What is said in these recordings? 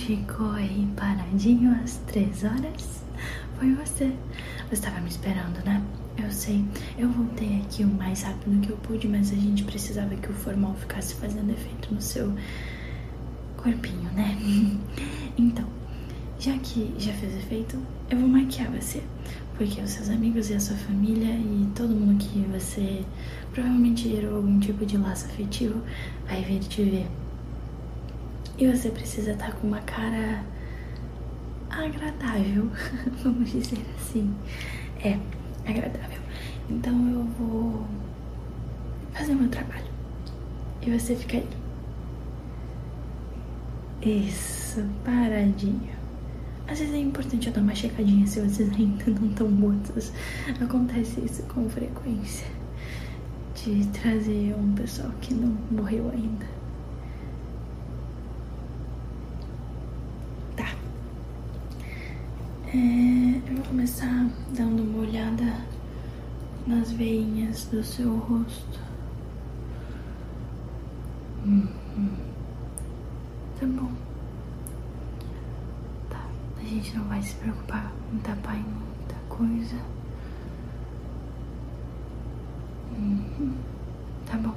ficou aí paradinho às três horas? Foi você. Você estava me esperando, né? Eu sei. Eu voltei aqui o mais rápido que eu pude, mas a gente precisava que o formal ficasse fazendo efeito no seu corpinho, né? Então, já que já fez efeito, eu vou maquiar você. Porque os seus amigos e a sua família e todo mundo que você provavelmente gerou algum tipo de laço afetivo vai vir te ver. E você precisa estar com uma cara agradável, vamos dizer assim. É, agradável. Então eu vou fazer meu trabalho. E você fica aí. Isso, paradinho. Às vezes é importante eu dar uma checadinha se vocês ainda não estão mortos. Acontece isso com frequência. De trazer um pessoal que não morreu ainda. Tá. É, eu vou começar dando uma olhada nas veinhas do seu rosto. Hum, hum. Tá bom. Tá. A gente não vai se preocupar em tapar em muita coisa. Uhum. Tá bom.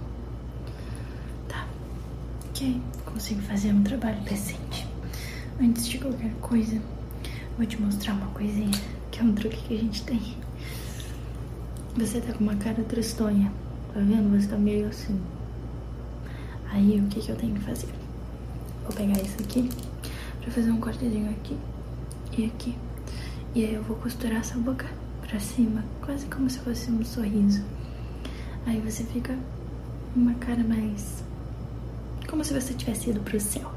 Tá. Ok. Consigo fazer um trabalho decente. Antes de qualquer coisa, vou te mostrar uma coisinha que é um truque que a gente tem. Você tá com uma cara tristonha. Tá vendo? Você tá meio assim. Aí o que, que eu tenho que fazer? Vou pegar isso aqui pra fazer um cortezinho aqui e aqui. E aí eu vou costurar essa boca pra cima, quase como se fosse um sorriso. Aí você fica uma cara mais. como se você tivesse ido pro céu.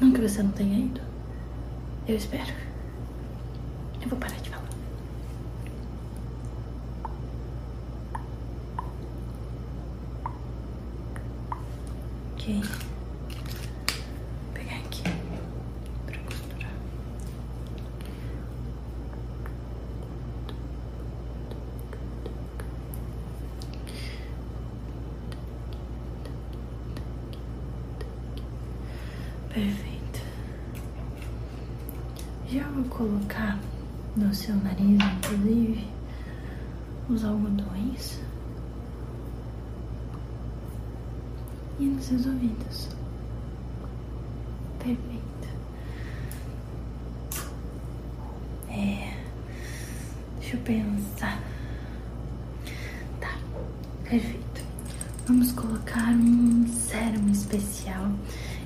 Não que você não tenha ido. Eu espero. Eu vou parar de falar. Ok. Pegar aqui pra costurar. Perfeito. Já vou colocar no seu nariz, inclusive, os algodões e nos seus ouvidos. Perfeito. É. Deixa eu pensar. Tá, perfeito. Vamos colocar um sérum especial.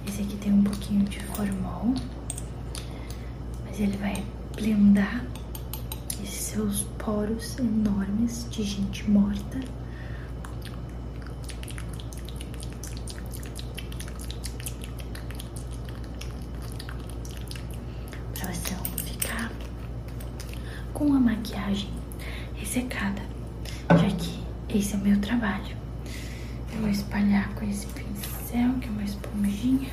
Esse aqui tem um pouquinho de formol, mas ele vai blindar esses seus poros enormes de gente morta. Pra você ficar com a maquiagem ressecada, já que esse é o meu trabalho. Eu vou espalhar com esse pincel, que é uma esponjinha.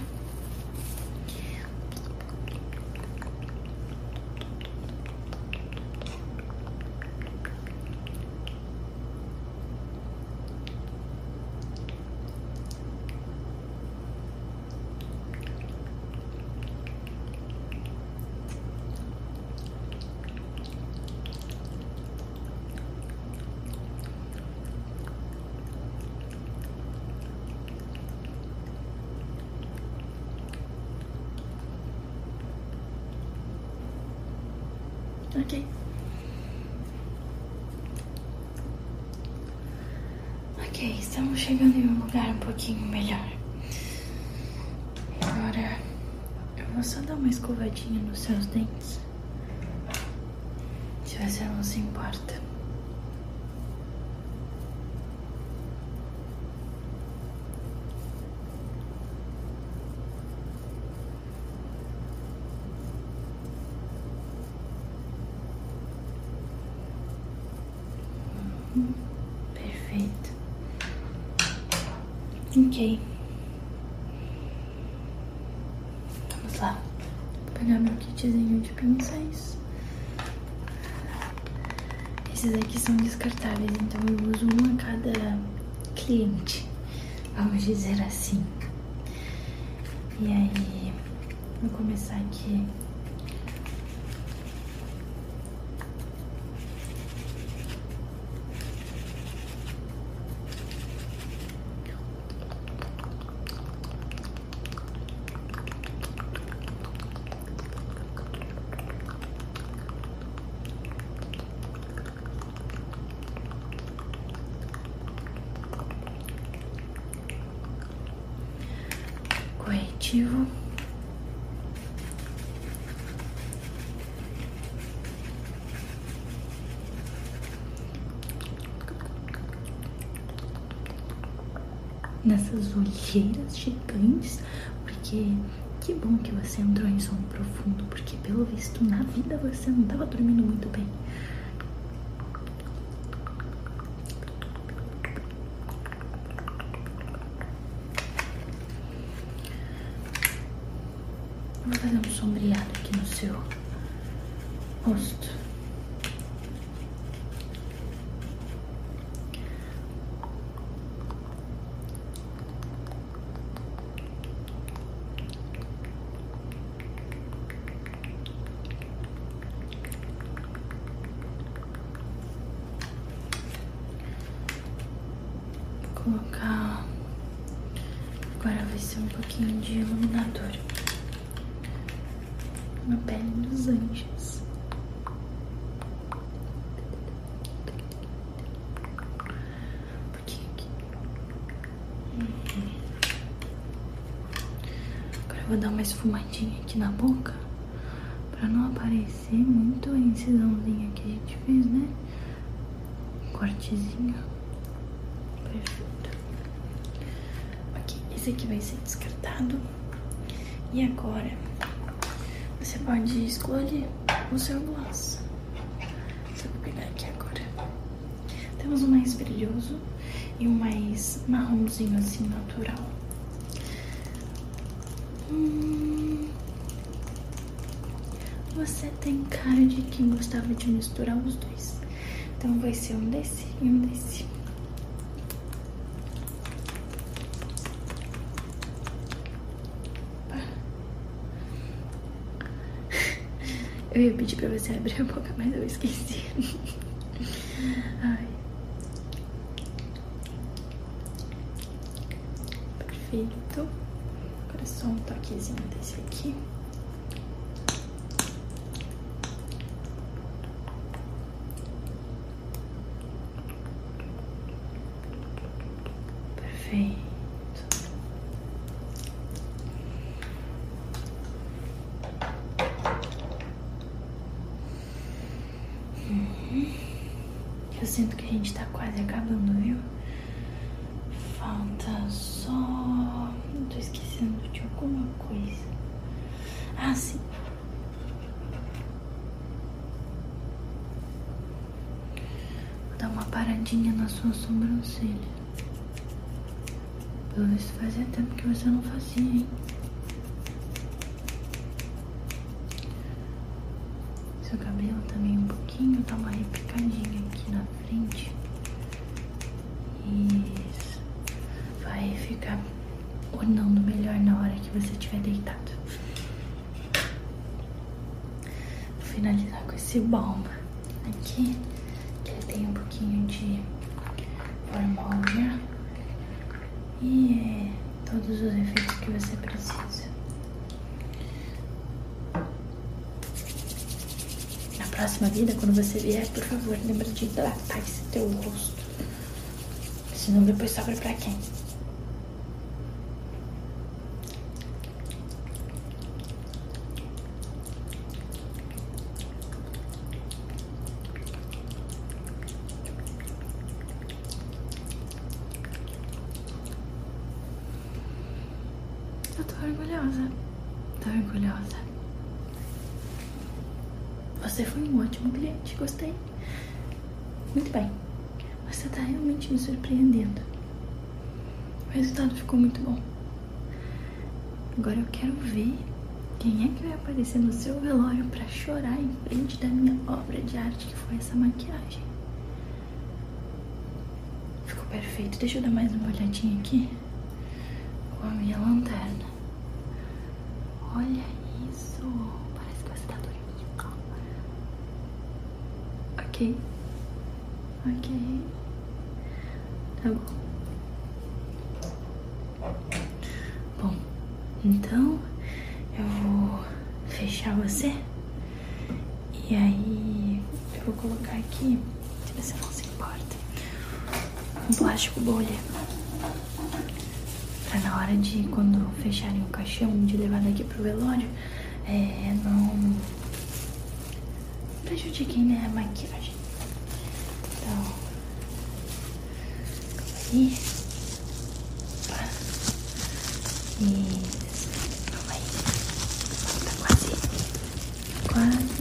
Ok. Ok, estamos chegando em um lugar um pouquinho melhor. Agora eu vou só dar uma escovadinha nos seus dentes. Se você não se importa. Perfeito. Ok. Vamos lá. Vou pegar meu kitzinho de pincéis. Esses aqui são descartáveis, então eu uso um a cada cliente. Vamos dizer assim. E aí, Vou começar aqui. Corretivo. Nessas olheiras gigantes, porque que bom que você entrou em sono profundo, porque pelo visto na vida você não estava dormindo muito bem. Vou fazer um sombreado aqui no seu rosto. Colocar. Agora vai ser um pouquinho de na pele dos anjos. Um pouquinho aqui. Uhum. Agora eu vou dar uma esfumadinha aqui na boca pra não aparecer muito a incisãozinha que a gente fez, né? cortezinho. Perfeito. Ok, esse aqui vai ser descartado. E agora você pode escolher o seu gloss. Só vou pegar aqui agora. Temos um mais brilhoso e um mais marronzinho assim, natural. Hum, você tem cara de quem gostava de misturar os dois. Então vai ser um desse e um desse. Eu ia pedir pra você abrir a boca, mas eu esqueci. Ai. Perfeito. Agora só um toquezinho desse aqui. Perfeito. Eu sinto que a gente tá quase acabando, viu? Falta só. Tô esquecendo de alguma coisa. Ah, sim. Vou dar uma paradinha na sua sobrancelha. Pelo visto fazia tempo que você não fazia, hein? Seu cabelo também um pouquinho, dá uma repicadinha aqui na frente. Isso. Vai ficar ornando melhor na hora que você estiver deitado. Vou finalizar com esse balm aqui, que ele tem um pouquinho de formol, E é todos os efeitos que você precisa. Próxima vida, quando você vier, por favor, lembra de hidratar esse teu rosto. Senão depois sobra pra quem? Eu tô orgulhosa. Tô orgulhosa. Você foi um ótimo cliente, gostei. Muito bem. Você está realmente me surpreendendo. O resultado ficou muito bom. Agora eu quero ver quem é que vai aparecer no seu velório para chorar em frente da minha obra de arte, que foi essa maquiagem. Ficou perfeito. Deixa eu dar mais uma olhadinha aqui com a minha lanterna. Olha Ok? Ok. Tá bom. Bom, então eu vou fechar você. E aí eu vou colocar aqui, se você não se importa, um plástico bolha. Pra na hora de quando fecharem o caixão, de levar daqui pro velório, é, não prejudiquem né, a maquiagem. Então, aí. Opa. Isso. Calma. Tá quase. Quase.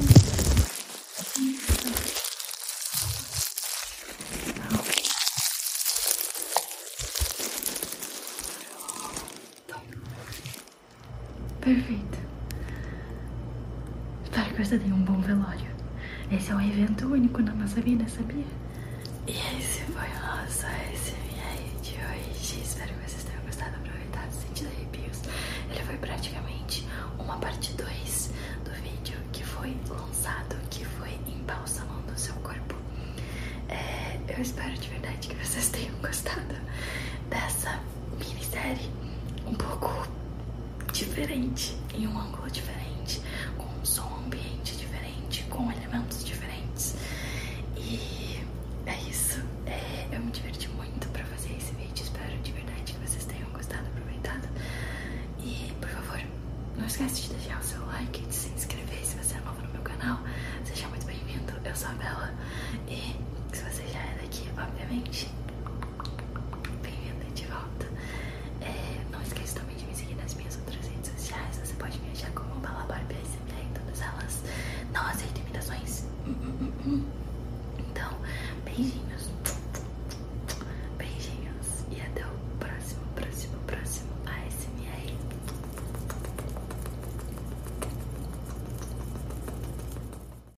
Perfeito. Espero que você tenha um bom velório. Esse é um evento único na nossa vida, sabia?